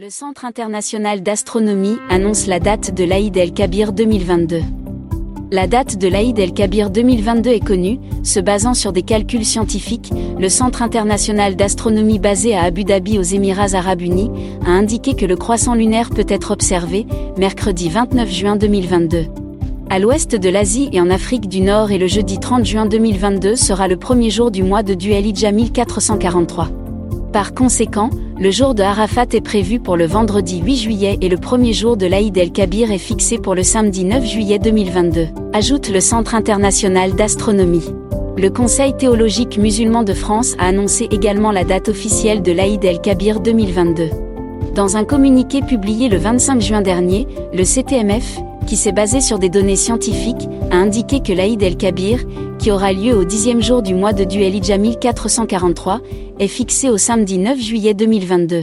Le Centre international d'astronomie annonce la date de l'Aïd el-Kabir 2022. La date de l'Aïd el-Kabir 2022 est connue, se basant sur des calculs scientifiques, le Centre international d'astronomie basé à Abu Dhabi aux Émirats arabes unis a indiqué que le croissant lunaire peut être observé, mercredi 29 juin 2022. À l'ouest de l'Asie et en Afrique du Nord et le jeudi 30 juin 2022 sera le premier jour du mois de Duel Jamil 443. Par conséquent, le jour de Arafat est prévu pour le vendredi 8 juillet et le premier jour de l'Aïd el-Kabir est fixé pour le samedi 9 juillet 2022, ajoute le Centre international d'astronomie. Le Conseil théologique musulman de France a annoncé également la date officielle de l'Aïd el-Kabir 2022. Dans un communiqué publié le 25 juin dernier, le CTMF, qui s'est basé sur des données scientifiques, a indiqué que l'Aïd el-Kabir, qui aura lieu au dixième jour du mois de Duel Jamil 443, est fixé au samedi 9 juillet 2022.